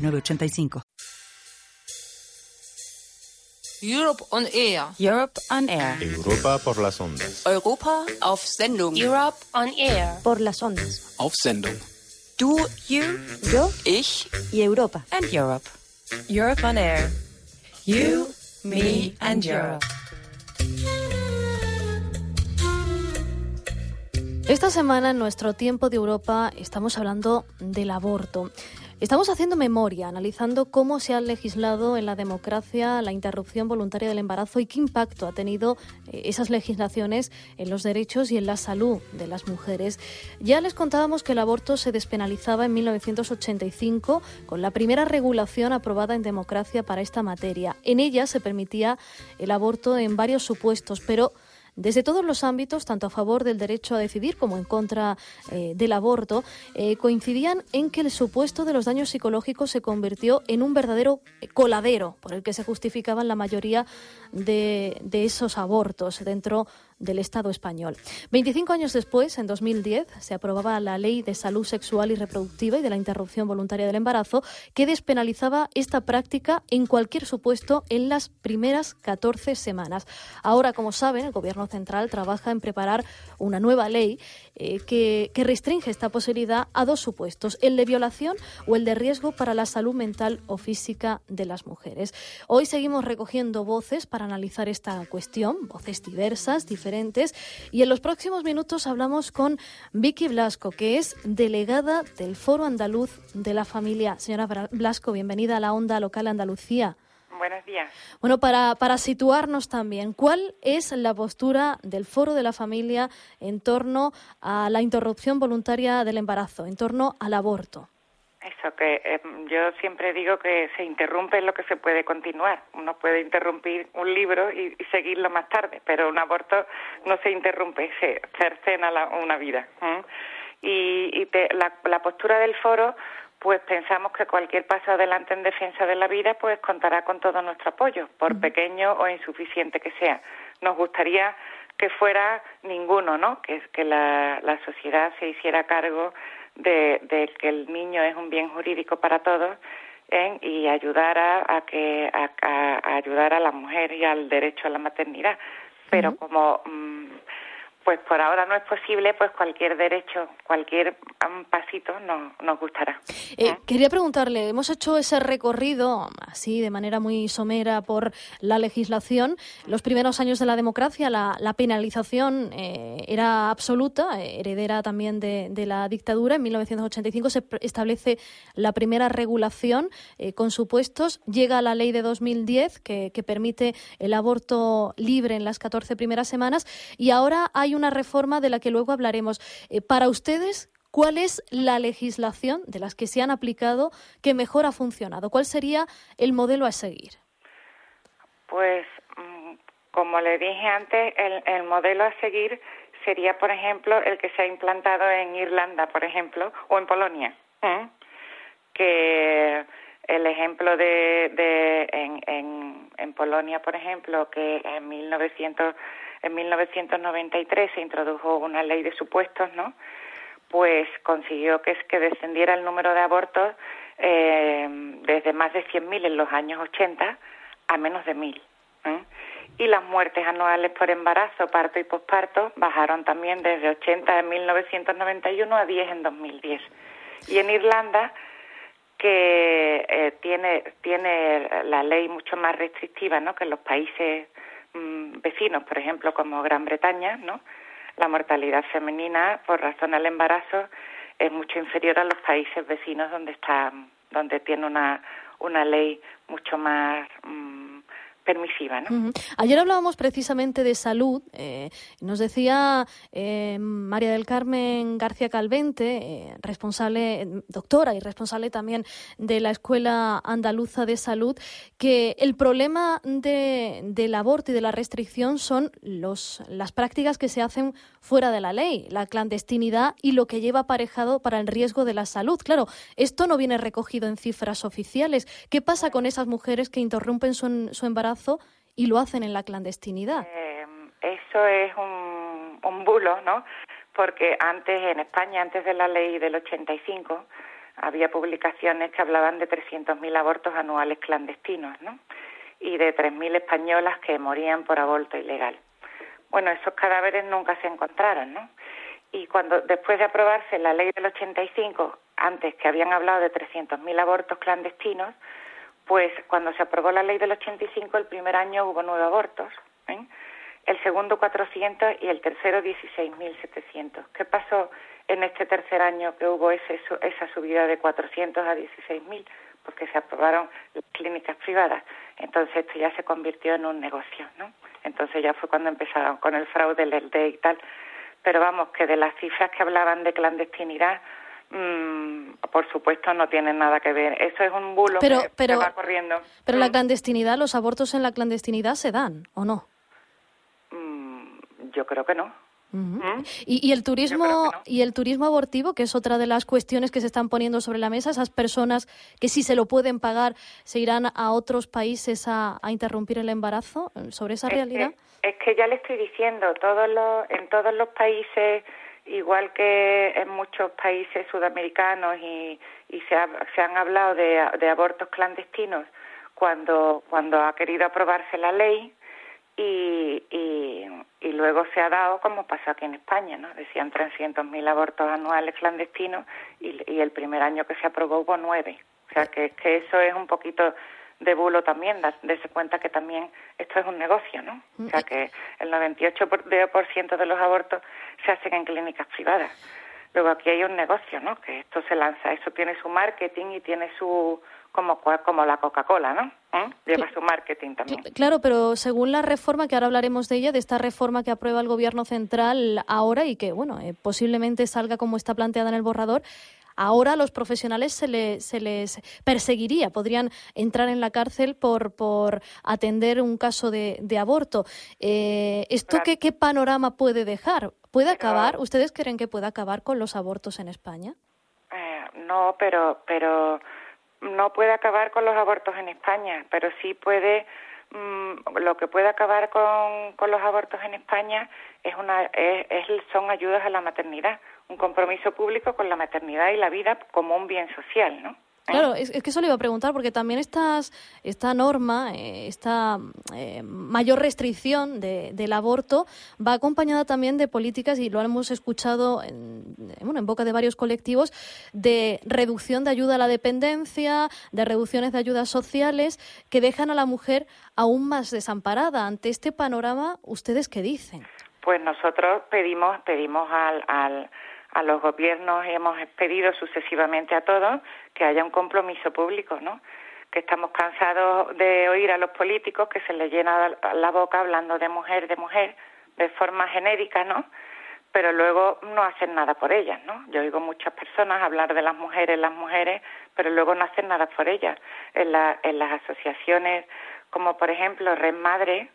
985. Europe on Air. Europe on Air. Europa por las ondas. Europa auf Sendung. Europe on Air. Por las ondas. Auf Sendung. Du, you, yo, ich y Europa. And Europe. Europe on Air. You, me and Europe. Esta semana en nuestro tiempo de Europa estamos hablando del aborto. Estamos haciendo memoria, analizando cómo se ha legislado en la democracia la interrupción voluntaria del embarazo y qué impacto ha tenido eh, esas legislaciones en los derechos y en la salud de las mujeres. Ya les contábamos que el aborto se despenalizaba en 1985 con la primera regulación aprobada en democracia para esta materia. En ella se permitía el aborto en varios supuestos, pero desde todos los ámbitos, tanto a favor del derecho a decidir como en contra eh, del aborto, eh, coincidían en que el supuesto de los daños psicológicos se convirtió en un verdadero coladero por el que se justificaban la mayoría de, de esos abortos. Dentro del Estado español. 25 años después, en 2010, se aprobaba la Ley de Salud Sexual y Reproductiva y de la Interrupción Voluntaria del Embarazo, que despenalizaba esta práctica en cualquier supuesto en las primeras 14 semanas. Ahora, como saben, el Gobierno central trabaja en preparar una nueva ley eh, que, que restringe esta posibilidad a dos supuestos, el de violación o el de riesgo para la salud mental o física de las mujeres. Hoy seguimos recogiendo voces para analizar esta cuestión, voces diversas, diferentes y en los próximos minutos hablamos con Vicky Blasco, que es delegada del Foro Andaluz de la Familia. Señora Blasco, bienvenida a la Onda Local Andalucía. Buenos días. Bueno, para, para situarnos también, ¿cuál es la postura del Foro de la Familia en torno a la interrupción voluntaria del embarazo, en torno al aborto? Eso, que eh, yo siempre digo que se interrumpe lo que se puede continuar. Uno puede interrumpir un libro y, seguirlo más tarde, pero un aborto no se interrumpe, se cercena una vida. Y, la, postura del foro, pues pensamos que cualquier paso adelante en defensa de la vida, pues contará con todo nuestro apoyo, por pequeño o insuficiente que sea. Nos gustaría que fuera ninguno, ¿no? Que, que la, la sociedad se hiciera cargo de, que el niño es un bien jurídico para todos y ayudar a, que a, ayudar a la mujer y al derecho a la maternidad. Pero como mm, pues por ahora no es posible, pues cualquier derecho, cualquier pasito nos, nos gustará. Eh, ¿Eh? Quería preguntarle, hemos hecho ese recorrido así de manera muy somera por la legislación. Los primeros años de la democracia, la, penalización eh, era absoluta, heredera también de, la dictadura. En 1985 se establece la primera regulación con supuestos. Llega la ley de 2010 que, que permite el aborto libre en las 14 primeras semanas y ahora hay una reforma de la que luego hablaremos. Eh, para ustedes, ¿cuál es la legislación de las que se han aplicado que mejor ha funcionado? ¿Cuál sería el modelo a seguir? Pues, mm, como le dije antes, el, modelo a seguir sería, por ejemplo, el que se ha implantado en Irlanda, por ejemplo, o en Polonia. Que el ejemplo de, en, en Polonia, por ejemplo, que en 1900 en 1993 se introdujo una ley de supuestos, ¿no? Pues consiguió que, que descendiera el número de abortos eh, desde más de 100.000 en los años 80 a menos de 1.000. ¿eh? Y las muertes anuales por embarazo, parto y posparto bajaron también desde 80 en 1991 a 10 en 2010. Y en Irlanda, que eh, tiene, tiene la ley mucho más restrictiva ¿no? que en los países Mm, vecinos, por ejemplo, como Gran Bretaña, ¿no? La mortalidad femenina por razón del embarazo es mucho inferior a los países vecinos donde está, donde tiene una, una ley mucho más mm, permisiva. Ayer hablábamos precisamente de salud. Eh, nos decía eh, María del Carmen García Calvente, eh, responsable, doctora y responsable también de la Escuela Andaluza de Salud, que el problema de, del aborto y de la restricción son los, las prácticas que se hacen fuera de la ley, la clandestinidad y lo que lleva aparejado para el riesgo de la salud. Claro, esto no viene recogido en cifras oficiales. ¿Qué pasa con esas mujeres que interrumpen su, su embarazo y lo hacen en la clandestinidad? Eh, eso es un, un bulo, ¿no? Porque antes, en España, antes de la ley del 85, había publicaciones que hablaban de 300.000 abortos anuales clandestinos, ¿no? Y de 3.000 españolas que morían por aborto ilegal. Bueno, esos cadáveres nunca se encontraron, ¿no? Y cuando después de aprobarse la ley del 85, antes que habían hablado de 300.000 abortos clandestinos, pues cuando se aprobó la ley del 85, el primer año hubo nueve abortos, ¿eh? el segundo 400 y el tercero 16.700. ¿Qué pasó en este tercer año que hubo ese, esa subida de 400 a 16.000? Porque se aprobaron las clínicas privadas. Entonces esto ya se convirtió en un negocio, ¿no? Entonces ya fue cuando empezaron con el fraude, el LD y tal. Pero vamos, que de las cifras que hablaban de clandestinidad, Mm, por supuesto no tienen nada que ver. Eso es un bulo pero, que, pero, va corriendo. Pero la mm. clandestinidad, los abortos en la clandestinidad se dan, ¿o no? Mm, yo creo que no. ¿Y, el turismo y el turismo abortivo, que es otra de las cuestiones que se están poniendo sobre la mesa, esas personas que si se lo pueden pagar se irán a otros países a, interrumpir el embarazo, sobre esa realidad. es que ya le estoy diciendo, todos los, en todos los países igual que en muchos países sudamericanos y, y se, se, han hablado de, abortos clandestinos cuando, cuando ha querido aprobarse la ley y, y, y, luego se ha dado como pasó aquí en España, ¿no? Decían 300.000 abortos anuales clandestinos y, y, el primer año que se aprobó hubo nueve. O sea que, que eso es un poquito de bulo también, darse cuenta que también esto es un negocio, ¿no? O sea que el 98% de los abortos se hacen en clínicas privadas. Luego aquí hay un negocio, ¿no? Que esto se lanza, eso tiene su marketing y tiene su como como la Coca-Cola, ¿no? ¿Eh? Lleva su marketing también. Claro, pero según la reforma que ahora hablaremos de ella, de esta reforma que aprueba el Gobierno central ahora y que bueno, eh, posiblemente salga como está planteada en el borrador, Ahora a los profesionales se, les perseguiría, podrían entrar en la cárcel por, por atender un caso de, aborto. Eh, ¿Esto qué, qué, panorama puede dejar? ¿Puede acabar? ¿Ustedes creen que puede acabar con los abortos en España? Eh, no, pero, pero no puede acabar con los abortos en España, pero sí puede mm, lo que puede acabar con, con, los abortos en España es una es, son ayudas a la maternidad un compromiso público con la maternidad y la vida como un bien social, ¿no? ¿Eh? Claro, es, que eso le iba a preguntar, porque también estas, esta norma, eh, esta eh, mayor restricción de, del aborto va acompañada también de políticas, y lo hemos escuchado en, bueno, en boca de varios colectivos, de reducción de ayuda a la dependencia, de reducciones de ayudas sociales, que dejan a la mujer aún más desamparada. Ante este panorama, ¿ustedes qué dicen? Pues nosotros pedimos, pedimos al, al a los gobiernos hemos pedido sucesivamente a todos que haya un compromiso público, ¿no? Que estamos cansados de oír a los políticos que se les llena la boca hablando de mujer, de mujer, de forma genérica, ¿no? Pero luego no hacen nada por ellas, ¿no? Yo oigo muchas personas hablar de las mujeres, las mujeres, pero luego no hacen nada por ellas. En, la, en las asociaciones como por ejemplo Red Madre,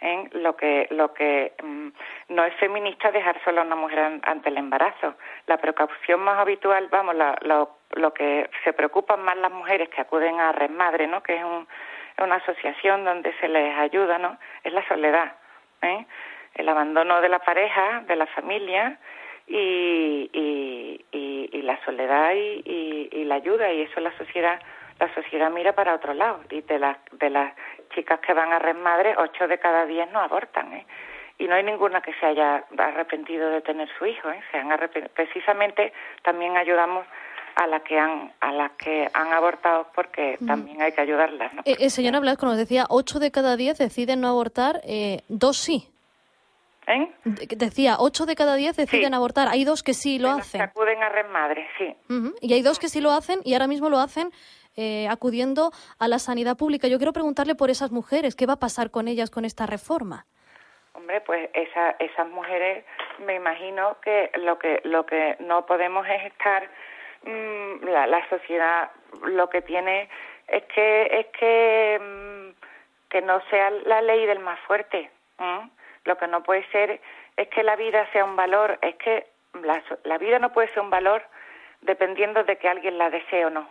en lo que lo que mm, no es feminista dejar sola a una mujer ante el embarazo. La precaución más habitual, vamos, lo, lo que se preocupan más las mujeres que acuden a Red Madre, ¿no? Que es una asociación donde se les ayuda, ¿no? Es la soledad, ¿eh? el abandono de la pareja, de la familia y, y, y, la soledad y, y, la ayuda y eso la sociedad la sociedad mira para otro lado y de las de las chicas que van a Red Madre, ocho de cada diez no abortan, ¿eh? Y no hay ninguna que se haya arrepentido de tener su hijo, ¿eh? Se han Precisamente también ayudamos a las que han a las que han abortado porque también hay que ayudarlas. ¿no? Eh, eh, señora Blasco nos decía, ocho de cada diez deciden no abortar, eh, dos sí. ¿Eh? Decía, ocho de cada diez deciden abortar. Hay dos que sí lo hacen. Que acuden a Red Madre, sí. Y hay dos que sí lo hacen y ahora mismo lo hacen eh, acudiendo a la sanidad pública. Yo quiero preguntarle por esas mujeres, ¿qué va a pasar con ellas con esta reforma? Hombre, pues esa, esas mujeres, me imagino que lo que lo que no podemos es estar mm, la, sociedad lo que tiene es que es que mm, que no sea la ley del más fuerte. Lo que no puede ser es que la vida sea un valor, es que la, la vida no puede ser un valor dependiendo de que alguien la desee o no.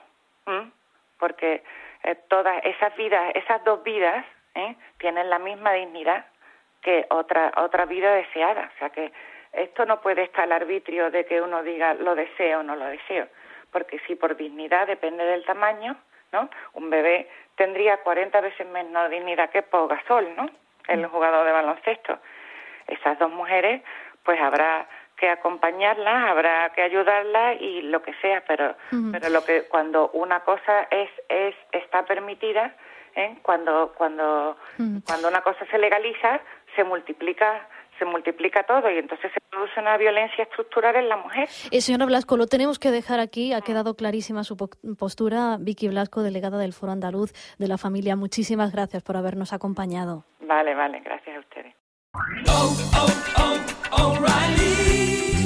Porque eh, todas esas vidas, esas dos vidas, ¿eh? tienen la misma dignidad que otra otra vida deseada. O sea que esto no puede estar al arbitrio de que uno diga lo deseo o no lo deseo, porque si por dignidad depende del tamaño, ¿no? Un bebé tendría 40 veces menos dignidad que Pau Gasol, ¿no? El mm. jugador de baloncesto. Esas dos mujeres, pues habrá que acompañarlas, habrá que ayudarlas y lo que sea, pero pero lo que cuando una cosa es es está permitida, ¿eh? cuando cuando cuando una cosa se legaliza, se multiplica se multiplica todo y entonces se produce una violencia estructural en la mujer. Eh, señora Blasco, lo tenemos que dejar aquí. Ha quedado clarísima su postura. Vicky Blasco, delegada del Foro Andaluz de la Familia, muchísimas gracias por habernos acompañado. Vale, vale, gracias a ustedes.